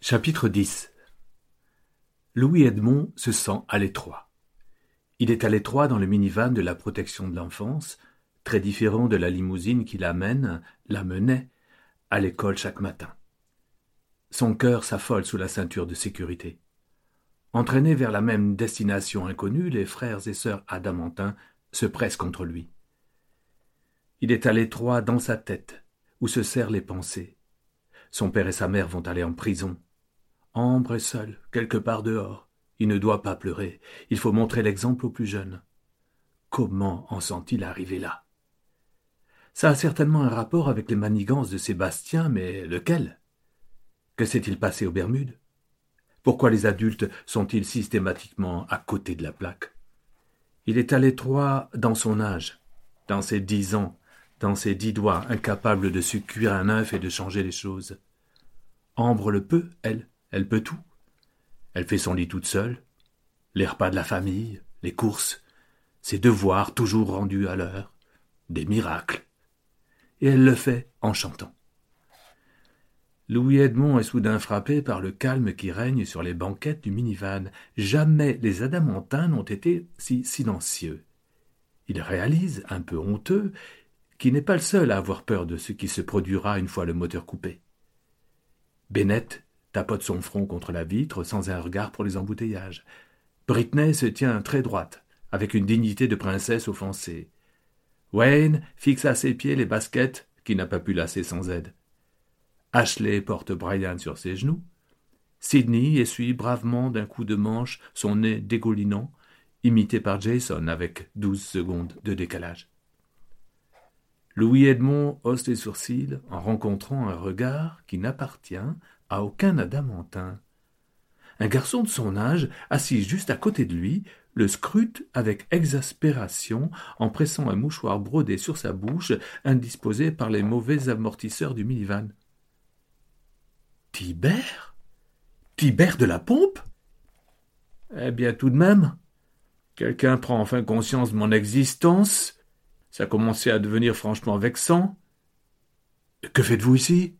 Chapitre 10 Louis Edmond se sent à l'étroit. Il est à l'étroit dans le minivan de la protection de l'enfance, très différent de la limousine qui l'amène, l'amenait, à l'école chaque matin. Son cœur s'affole sous la ceinture de sécurité. Entraînés vers la même destination inconnue, les frères et sœurs adamantins se pressent contre lui. Il est à l'étroit dans sa tête, où se serrent les pensées. Son père et sa mère vont aller en prison. Ambre est seul, quelque part dehors. Il ne doit pas pleurer. Il faut montrer l'exemple aux plus jeunes. Comment en sont-ils arrivés là? Ça a certainement un rapport avec les manigances de Sébastien, mais lequel? Que s'est-il passé aux Bermudes? Pourquoi les adultes sont-ils systématiquement à côté de la plaque? Il est à l'étroit dans son âge, dans ses dix ans, dans ses dix doigts, incapable de se cuire un œuf et de changer les choses. Ambre le peut, elle. Elle peut tout. Elle fait son lit toute seule, les repas de la famille, les courses, ses devoirs toujours rendus à l'heure, des miracles. Et elle le fait en chantant. Louis Edmond est soudain frappé par le calme qui règne sur les banquettes du minivan. Jamais les adamantins n'ont été si silencieux. Il réalise, un peu honteux, qu'il n'est pas le seul à avoir peur de ce qui se produira une fois le moteur coupé. Bennett tapote son front contre la vitre sans un regard pour les embouteillages. Britney se tient très droite, avec une dignité de princesse offensée. Wayne fixe à ses pieds les baskets qu'il n'a pas pu lasser sans aide. Ashley porte Brian sur ses genoux. Sidney essuie bravement d'un coup de manche son nez dégoulinant, imité par Jason avec douze secondes de décalage. Louis Edmond hausse les sourcils en rencontrant un regard qui n'appartient à aucun adamantin. Un garçon de son âge, assis juste à côté de lui, le scrute avec exaspération en pressant un mouchoir brodé sur sa bouche, indisposé par les mauvais amortisseurs du minivan. Tibère? Tibère de la pompe? Eh bien, tout de même. Quelqu'un prend enfin conscience de mon existence. Ça commençait à devenir franchement vexant. Que faites-vous ici?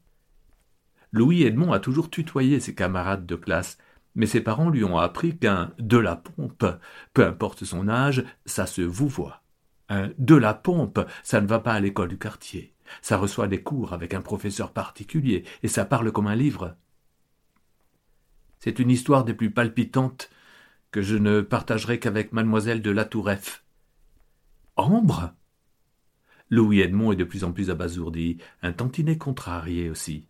Louis Edmond a toujours tutoyé ses camarades de classe, mais ses parents lui ont appris qu'un de la pompe, peu importe son âge, ça se voit. Un de la pompe, ça ne va pas à l'école du quartier. Ça reçoit des cours avec un professeur particulier, et ça parle comme un livre. C'est une histoire des plus palpitantes que je ne partagerai qu'avec mademoiselle de Latouref. Ambre? Louis Edmond est de plus en plus abasourdi, un tantinet contrarié aussi.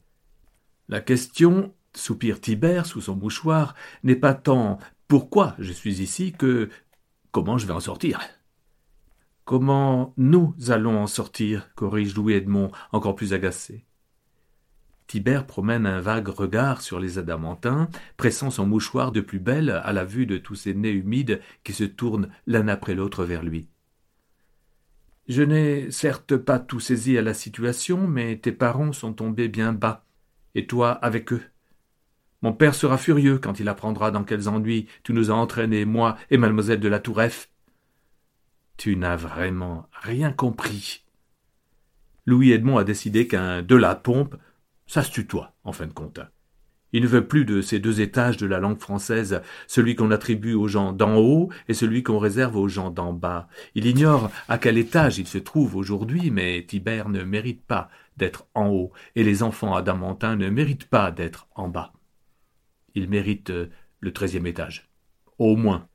La question, soupire Tibère sous son mouchoir, n'est pas tant pourquoi je suis ici que comment je vais en sortir? Comment nous allons en sortir, corrige Louis Edmond, encore plus agacé. Tibère promène un vague regard sur les adamantins, pressant son mouchoir de plus belle à la vue de tous ces nez humides qui se tournent l'un après l'autre vers lui. Je n'ai certes pas tout saisi à la situation, mais tes parents sont tombés bien bas et toi avec eux. Mon père sera furieux quand il apprendra dans quels ennuis tu nous as entraînés, moi et mademoiselle de la Toureffe. Tu n'as vraiment rien compris. Louis Edmond a décidé qu'un de la pompe, ça se tutoie, en fin de compte. Il ne veut plus de ces deux étages de la langue française, celui qu'on attribue aux gens d'en haut et celui qu'on réserve aux gens d'en bas. Il ignore à quel étage il se trouve aujourd'hui, mais Tibère ne mérite pas d'être en haut, et les enfants adamantins ne méritent pas d'être en bas. Ils méritent euh, le treizième étage. Au moins.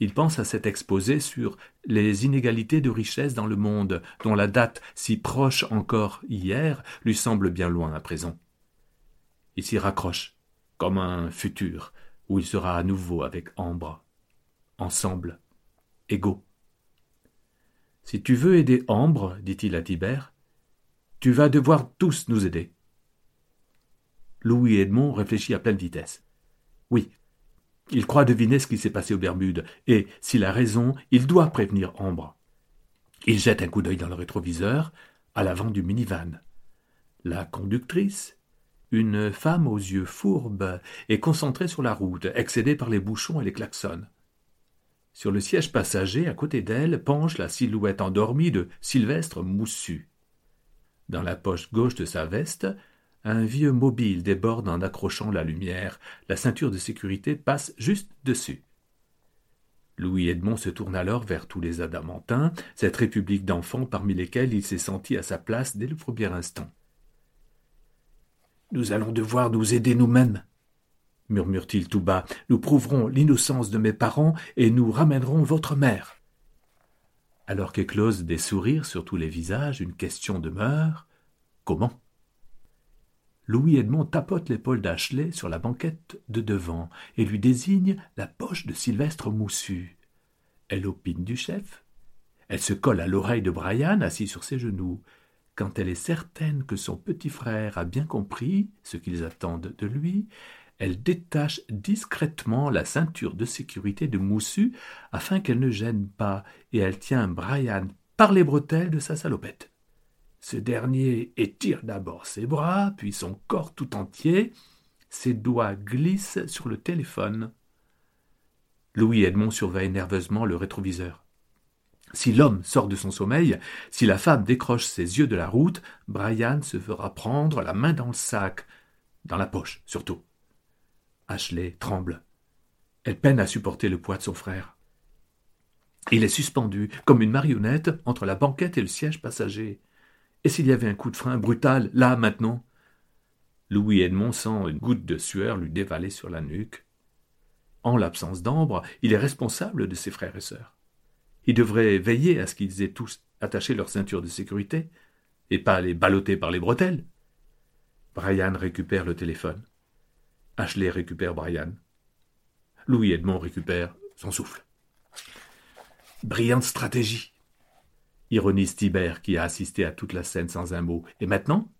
Il pense à cet exposé sur les inégalités de richesse dans le monde, dont la date si proche encore hier lui semble bien loin à présent. Il s'y raccroche, comme un futur, où il sera à nouveau avec Ambre. Ensemble, égaux. Si tu veux aider Ambre, dit-il à Tibère, tu vas devoir tous nous aider. Louis Edmond réfléchit à pleine vitesse. Oui, il croit deviner ce qui s'est passé aux Bermudes, et, s'il a raison, il doit prévenir Ambre. Il jette un coup d'œil dans le rétroviseur, à l'avant du minivan. La conductrice, une femme aux yeux fourbes, est concentrée sur la route, excédée par les bouchons et les klaxons. Sur le siège passager, à côté d'elle, penche la silhouette endormie de Sylvestre Moussu. Dans la poche gauche de sa veste, Un vieux mobile déborde en accrochant la lumière. La ceinture de sécurité passe juste dessus. Louis Edmond se tourne alors vers tous les adamantins, cette république d'enfants parmi lesquels il s'est senti à sa place dès le premier instant. Nous allons devoir nous aider nous-mêmes, murmure-t-il tout bas. Nous prouverons l'innocence de mes parents et nous ramènerons votre mère. Alors qu'éclosent des sourires sur tous les visages, une question demeure. Comment? Louis Edmond tapote l'épaule d'Ashley sur la banquette de devant et lui désigne la poche de Sylvestre moussu. Elle opine du chef. Elle se colle à l'oreille de Brian assis sur ses genoux. Quand elle est certaine que son petit frère a bien compris ce qu'ils attendent de lui, elle détache discrètement la ceinture de sécurité de Moussu afin qu'elle ne gêne pas, et elle tient Brian par les bretelles de sa salopette. Ce dernier étire d'abord ses bras, puis son corps tout entier. Ses doigts glissent sur le téléphone. Louis Edmond surveille nerveusement le rétroviseur. Si l'homme sort de son sommeil, si la femme décroche ses yeux de la route, Brian se fera prendre la main dans le sac, dans la poche surtout. Ashley tremble. Elle peine à supporter le poids de son frère. Il est suspendu, comme une marionnette, entre la banquette et le siège passager. Et s'il y avait un coup de frein brutal, là, maintenant? Louis Edmond sent une goutte de sueur lui dévaler sur la nuque. En l'absence d'Ambre, il est responsable de ses frères et sœurs. Il devrait veiller à ce qu'ils aient tous attaché leur ceinture de sécurité, et pas les balloter par les bretelles. Brian récupère le téléphone. Ashley récupère Brian. Louis Edmond récupère son souffle. Brillante stratégie ironise Tibère, qui a assisté à toute la scène sans un mot. Et maintenant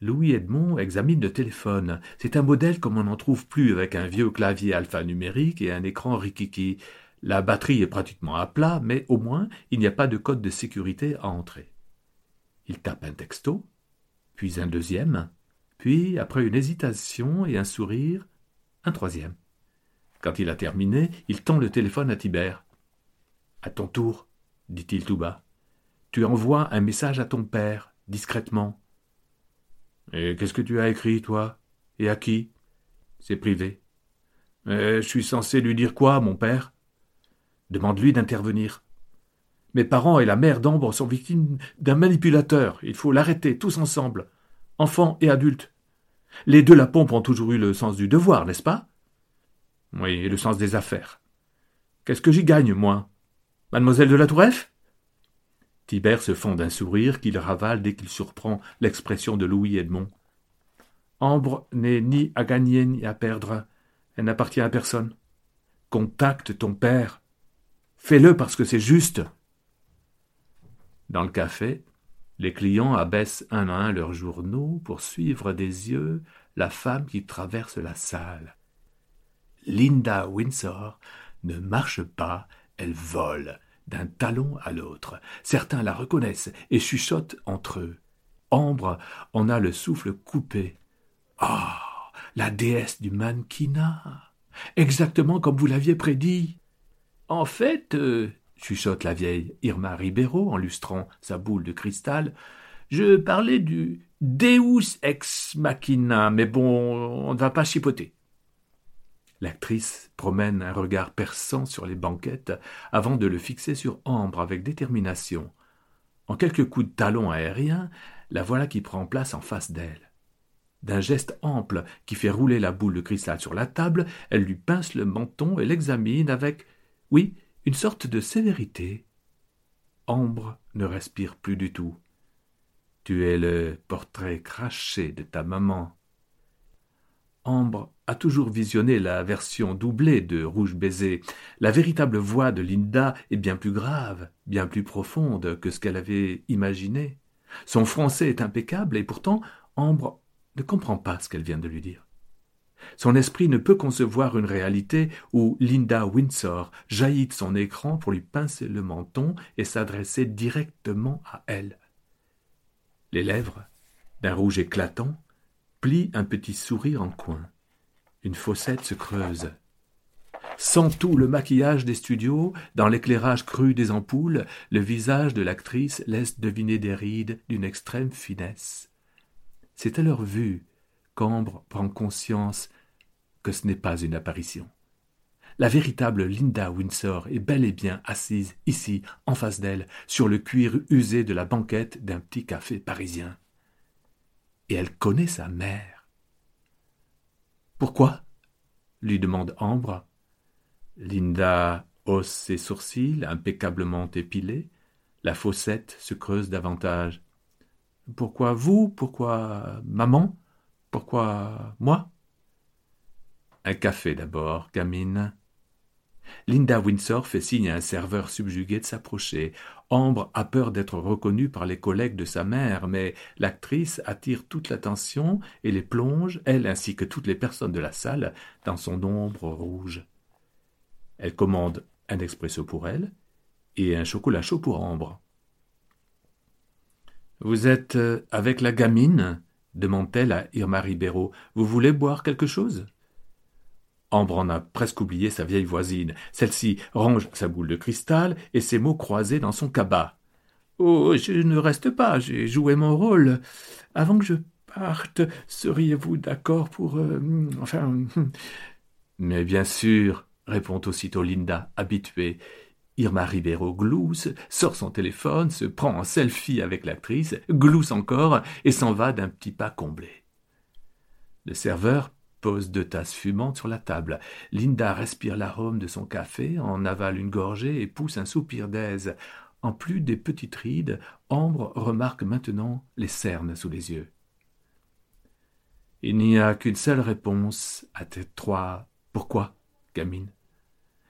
Louis Edmond examine le téléphone. C'est un modèle comme on n'en trouve plus, avec un vieux clavier alphanumérique et un écran rikiki. La batterie est pratiquement à plat, mais au moins il n'y a pas de code de sécurité à entrer. Il tape un texto, puis un deuxième, puis, après une hésitation et un sourire, un troisième. Quand il a terminé, il tend le téléphone à Tibère. À ton tour, dit-il tout bas. Tu envoies un message à ton père, discrètement. Et qu'est-ce que tu as écrit, toi? Et à qui? C'est privé. je suis censé lui dire quoi, mon père? Demande-lui d'intervenir. Mes parents et la mère d'Ambre sont victimes d'un manipulateur. Il faut l'arrêter, tous ensemble, enfants et adultes. Les deux la pompe ont toujours eu le sens du devoir, n'est-ce pas? Oui, et le sens des affaires. Qu'est-ce que j'y gagne, moi? Mademoiselle de la Toureffe Tibère se fond d'un sourire qu'il ravale dès qu'il surprend l'expression de Louis Edmond. Ambre n'est ni à gagner ni à perdre. Elle n'appartient à personne. Contacte ton père. Fais-le parce que c'est juste. Dans le café, les clients abaissent un à un leurs journaux pour suivre des yeux la femme qui traverse la salle. Linda Windsor ne marche pas elle vole d'un talon à l'autre. Certains la reconnaissent et chuchotent entre eux. Ambre en a le souffle coupé. Ah. La déesse du mannequinat. Exactement comme vous l'aviez prédit. En fait, euh, chuchote la vieille Irma Ribeiro en lustrant sa boule de cristal, je parlais du Deus ex machina, mais bon, on ne va pas chipoter. L'actrice promène un regard perçant sur les banquettes avant de le fixer sur Ambre avec détermination. En quelques coups de talon aérien, la voilà qui prend place en face d'elle. D'un geste ample qui fait rouler la boule de cristal sur la table, elle lui pince le menton et l'examine avec, oui, une sorte de sévérité. Ambre ne respire plus du tout. Tu es le portrait craché de ta maman. Ambre a toujours visionné la version doublée de Rouge baiser. La véritable voix de Linda est bien plus grave, bien plus profonde que ce qu'elle avait imaginé. Son français est impeccable et pourtant Ambre ne comprend pas ce qu'elle vient de lui dire. Son esprit ne peut concevoir une réalité où Linda Windsor jaillit de son écran pour lui pincer le menton et s'adresser directement à elle. Les lèvres, d'un rouge éclatant, plie un petit sourire en coin. Une fossette se creuse. Sans tout le maquillage des studios, dans l'éclairage cru des ampoules, le visage de l'actrice laisse deviner des rides d'une extrême finesse. C'est à leur vue prend conscience que ce n'est pas une apparition. La véritable Linda Windsor est bel et bien assise ici, en face d'elle, sur le cuir usé de la banquette d'un petit café parisien. Et elle connaît sa mère. Pourquoi? lui demande Ambre. Linda hausse ses sourcils, impeccablement épilés. La fossette se creuse davantage. Pourquoi vous? Pourquoi maman? Pourquoi moi? Un café d'abord, gamine. Linda Windsor fait signe à un serveur subjugué de s'approcher. Ambre a peur d'être reconnue par les collègues de sa mère, mais l'actrice attire toute l'attention et les plonge, elle ainsi que toutes les personnes de la salle, dans son ombre rouge. Elle commande un expresso pour elle et un chocolat chaud pour Ambre. Vous êtes euh, avec la gamine? Demande-t-elle à Irma Ribeiro. Vous voulez boire quelque chose? Ambre en a presque oublié sa vieille voisine. Celle-ci range sa boule de cristal et ses mots croisés dans son cabas. Oh, je ne reste pas, j'ai joué mon rôle. Avant que je parte, seriez-vous d'accord pour. Euh, enfin. Mais bien sûr, répond aussitôt Linda, habituée. Irma Ribeiro glousse, sort son téléphone, se prend en selfie avec l'actrice, glousse encore et s'en va d'un petit pas comblé. Le serveur pose deux tasses fumantes sur la table. Linda respire l'arôme de son café, en avale une gorgée et pousse un soupir d'aise. En plus des petites rides, Ambre remarque maintenant les cernes sous les yeux. Il n'y a qu'une seule réponse à tes trois pourquoi, gamine.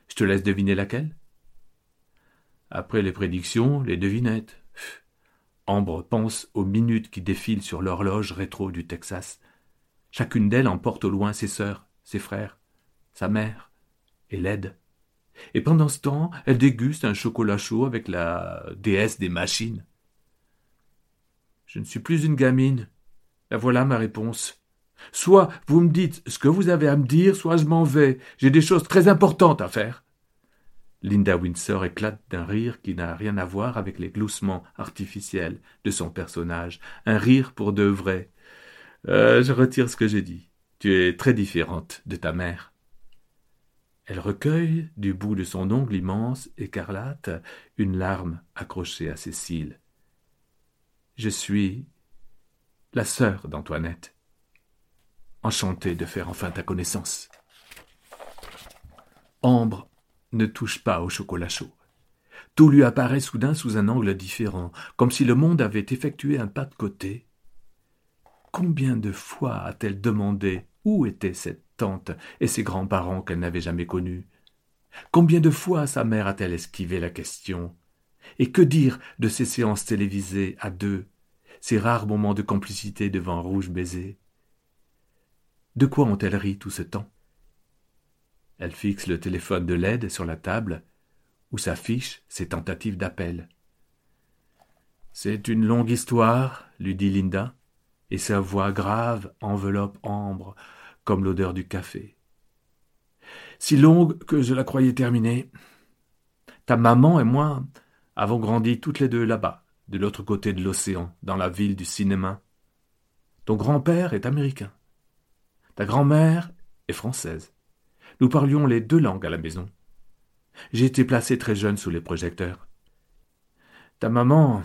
Je te laisse deviner laquelle? Après les prédictions, les devinettes. Ambre pense aux minutes qui défilent sur l'horloge rétro du Texas. Chacune d'elles emporte au loin ses sœurs, ses frères, sa mère, et l'aide. Et pendant ce temps, elle déguste un chocolat chaud avec la déesse des machines. Je ne suis plus une gamine. La voilà ma réponse. Soit vous me dites ce que vous avez à me dire, soit je m'en vais. J'ai des choses très importantes à faire. Linda Windsor éclate d'un rire qui n'a rien à voir avec les gloussements artificiels de son personnage, un rire pour de vrai, euh, je retire ce que j'ai dit. Tu es très différente de ta mère. Elle recueille, du bout de son ongle immense, écarlate, une larme accrochée à ses cils. Je suis la sœur d'Antoinette. Enchantée de faire enfin ta connaissance. Ambre ne touche pas au chocolat chaud. Tout lui apparaît soudain sous un angle différent, comme si le monde avait effectué un pas de côté. Combien de fois a-t-elle demandé où étaient cette tante et ses grands-parents qu'elle n'avait jamais connus? Combien de fois sa mère a-t-elle esquivé la question? Et que dire de ces séances télévisées à deux, ces rares moments de complicité devant rouge baiser? De quoi ont-elles ri tout ce temps? Elle fixe le téléphone de l'aide sur la table, où s'affichent ses tentatives d'appel. C'est une longue histoire, lui dit Linda et sa voix grave enveloppe Ambre comme l'odeur du café. Si longue que je la croyais terminée. Ta maman et moi avons grandi toutes les deux là-bas, de l'autre côté de l'océan, dans la ville du cinéma. Ton grand-père est américain. Ta grand-mère est française. Nous parlions les deux langues à la maison. J'ai été placé très jeune sous les projecteurs. Ta maman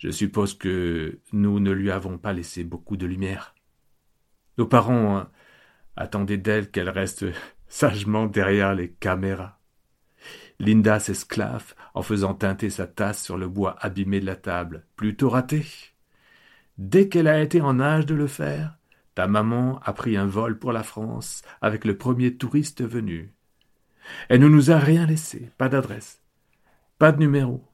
je suppose que nous ne lui avons pas laissé beaucoup de lumière. Nos parents hein, attendaient d'elle qu'elle reste sagement derrière les caméras. Linda s'esclave en faisant teinter sa tasse sur le bois abîmé de la table. Plutôt raté. Dès qu'elle a été en âge de le faire, maman a pris un vol pour la France avec le premier touriste venu. Elle ne nous a rien laissé, pas d'adresse, pas de numéro,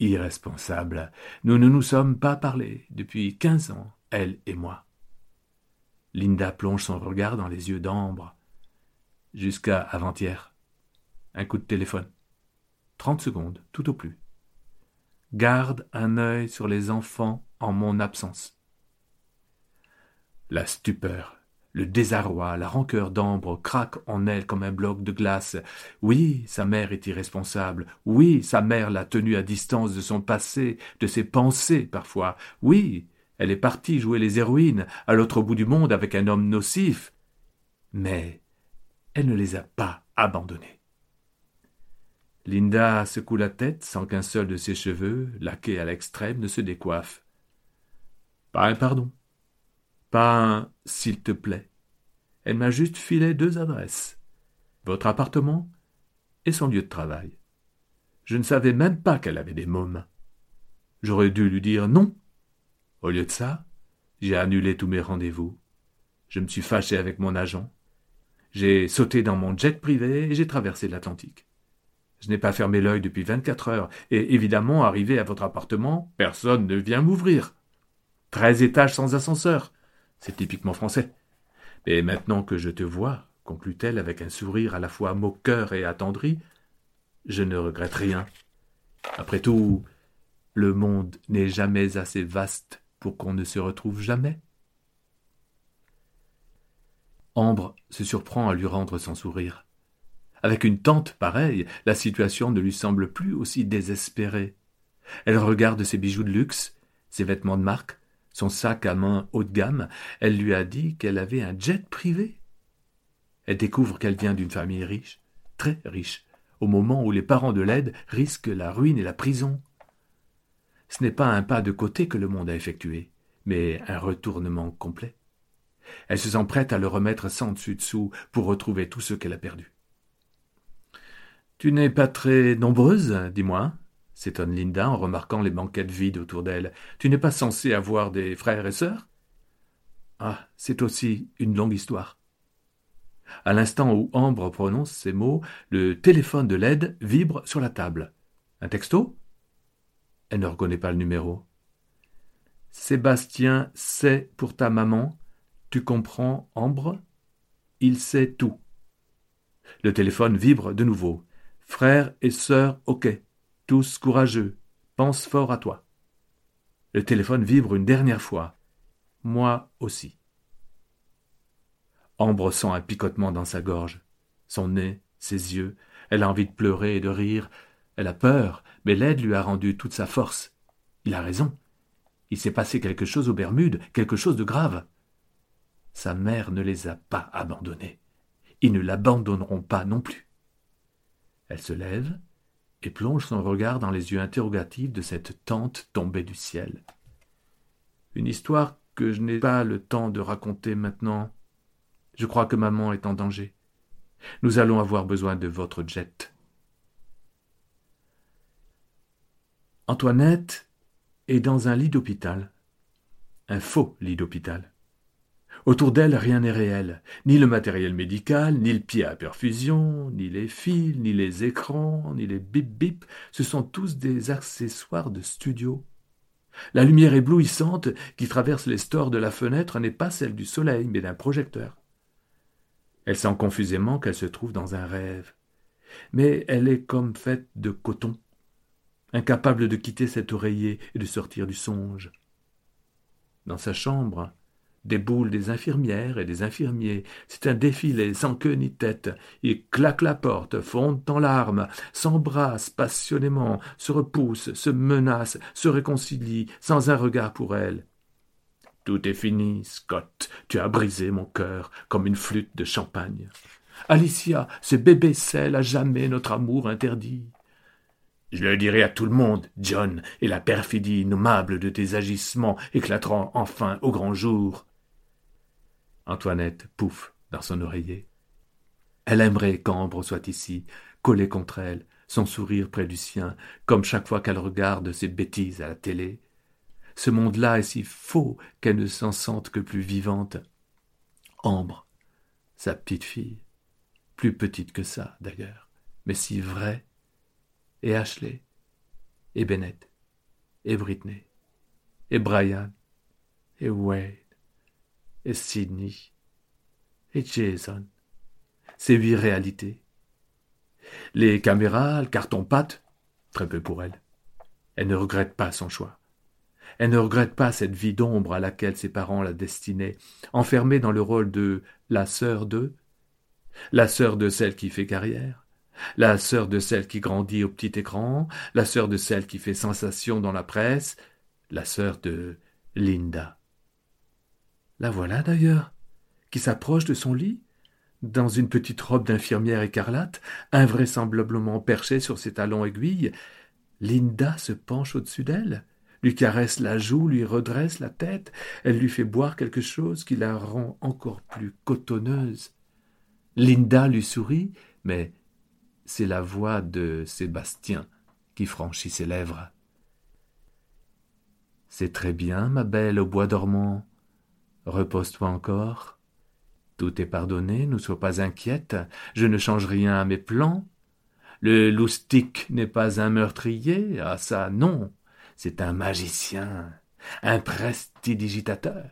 irresponsable. Nous ne nous sommes pas parlé depuis quinze ans, elle et moi. Linda plonge son regard dans les yeux d'Ambre. Jusqu'à avant-hier. Un coup de téléphone. Trente secondes, tout au plus. Garde un œil sur les enfants en mon absence. La stupeur le désarroi, la rancœur d'Ambre craquent en elle comme un bloc de glace. Oui, sa mère est irresponsable. Oui, sa mère l'a tenue à distance de son passé, de ses pensées parfois. Oui, Elle est partie jouer les héroïnes à l'autre bout du monde avec un homme nocif. Mais elle ne les a pas abandonnés. Linda secoue la tête sans qu'un seul de ses cheveux, laqués à l'extrême, ne se décoiffe. Pas un pardon. Pas s'il te plaît. Elle m'a juste filé deux adresses. Votre appartement et son lieu de travail. Je ne savais même pas qu'elle avait des mômes. J'aurais dû lui dire non. Au lieu de ça, j'ai annulé tous mes rendez-vous. Je me suis fâché avec mon agent. J'ai sauté dans mon jet privé et j'ai traversé l'Atlantique. Je n'ai pas fermé l'œil depuis vingt-quatre heures, et évidemment, arrivé à votre appartement, personne ne vient m'ouvrir. Treize étages sans ascenseur. C'est typiquement français. Mais maintenant que je te vois, conclut-elle avec un sourire à la fois moqueur et attendri, je ne regrette rien. Après tout, le monde n'est jamais assez vaste pour qu'on ne se retrouve jamais. Ambre se surprend à lui rendre son sourire. Avec une tante pareille, la situation ne lui semble plus aussi désespérée. Elle regarde ses bijoux de luxe, ses vêtements de marque, son sac à main haut de gamme. Elle lui a dit qu'elle avait un jet privé. Elle découvre qu'elle vient d'une famille riche, très riche, au moment où les parents de l'aide risquent la ruine et la prison. Ce n'est pas un pas de côté que le monde a effectué, mais un retournement complet. Elle se sent prête à le remettre sans dessus dessous pour retrouver tout ce qu'elle a perdu. Tu n'es pas très nombreuse, dis-moi, s'étonne Linda en remarquant les banquettes vides autour d'elle. Tu n'es pas censée avoir des frères et sœurs? Ah, c'est aussi une longue histoire. À l'instant où Ambre prononce ces mots, le téléphone de l'aide vibre sur la table. Un texto? Elle ne reconnaît pas le numéro. Sébastien sait pour ta maman. Tu comprends, Ambre? Il sait tout. Le téléphone vibre de nouveau. Frères et sœurs, ok. Tous courageux. Pense fort à toi. Le téléphone vibre une dernière fois. Moi aussi. Ambre sent un picotement dans sa gorge, son nez, ses yeux. Elle a envie de pleurer et de rire. Elle a peur, mais l'aide lui a rendu toute sa force. Il a raison. Il s'est passé quelque chose aux Bermudes, quelque chose de grave. Sa mère ne les a pas abandonnés. Ils ne l'abandonneront pas non plus. Elle se lève et plonge son regard dans les yeux interrogatifs de cette tante tombée du ciel. Une histoire que je n'ai pas le temps de raconter maintenant. Je crois que maman est en danger. Nous allons avoir besoin de votre jet. Antoinette est dans un lit d'hôpital. Un faux lit d'hôpital. Autour d'elle, rien n'est réel, ni le matériel médical, ni le pied à perfusion, ni les fils, ni les écrans, ni les bip-bip, ce sont tous des accessoires de studio. La lumière éblouissante qui traverse les stores de la fenêtre n'est pas celle du soleil, mais d'un projecteur. Elle sent confusément qu'elle se trouve dans un rêve. Mais elle est comme faite de coton, incapable de quitter cet oreiller et de sortir du songe. Dans sa chambre, des boules des infirmières et des infirmiers. C'est un défilé sans queue ni tête. Ils claquent la porte, fondent en larmes, s'embrassent passionnément, se repoussent, se menacent, se réconcilient, sans un regard pour elle. Tout est fini, Scott. Tu as brisé mon cœur comme une flûte de champagne. Alicia, ce bébé scelle à jamais notre amour interdit. Je le dirai à tout le monde, John, et la perfidie innommable de tes agissements éclatera enfin au grand jour. Antoinette pouffe dans son oreiller. Elle aimerait qu'Ambre soit ici, collée contre elle, son sourire près du sien, comme chaque fois qu'elle regarde ses bêtises à la télé. Ce monde-là est si faux qu'elle ne s'en sente que plus vivante. Ambre, sa petite fille, plus petite que ça d'ailleurs, mais si vraie, et Ashley, et Bennett, et Britney, et Brian, et Wade, et Sidney et Jason. C'est huit réalités. Les caméras, le carton-pâte, très peu pour elle. Elle ne regrette pas son choix. Elle ne regrette pas cette vie d'ombre à laquelle ses parents la destinaient, enfermée dans le rôle de la sœur de, la sœur de celle qui fait carrière, la sœur de celle qui grandit au petit écran, la sœur de celle qui fait sensation dans la presse, la sœur de Linda. La voilà d'ailleurs, qui s'approche de son lit, dans une petite robe d'infirmière écarlate, invraisemblablement perchée sur ses talons aiguilles. Linda se penche au-dessus d'elle, lui caresse la joue, lui redresse la tête, elle lui fait boire quelque chose qui la rend encore plus cotonneuse. Linda lui sourit, mais c'est la voix de Sébastien qui franchit ses lèvres. C'est très bien, ma belle, au bois dormant. Repose-toi encore. Tout est pardonné, ne sois pas inquiète, je ne change rien à mes plans. Le loustic n'est pas un meurtrier, ah ça non, c'est un magicien, un prestidigitateur.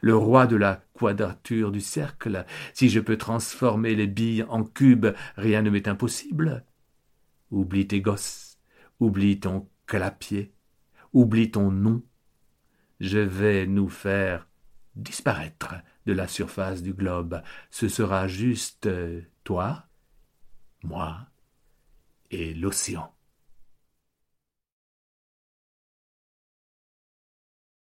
Le roi de la quadrature du cercle, si je peux transformer les billes en cubes, rien ne m'est impossible. Oublie tes gosses, oublie ton clapier, oublie ton nom. Je vais nous faire disparaître de la surface du globe. Ce sera juste toi, moi et l'océan.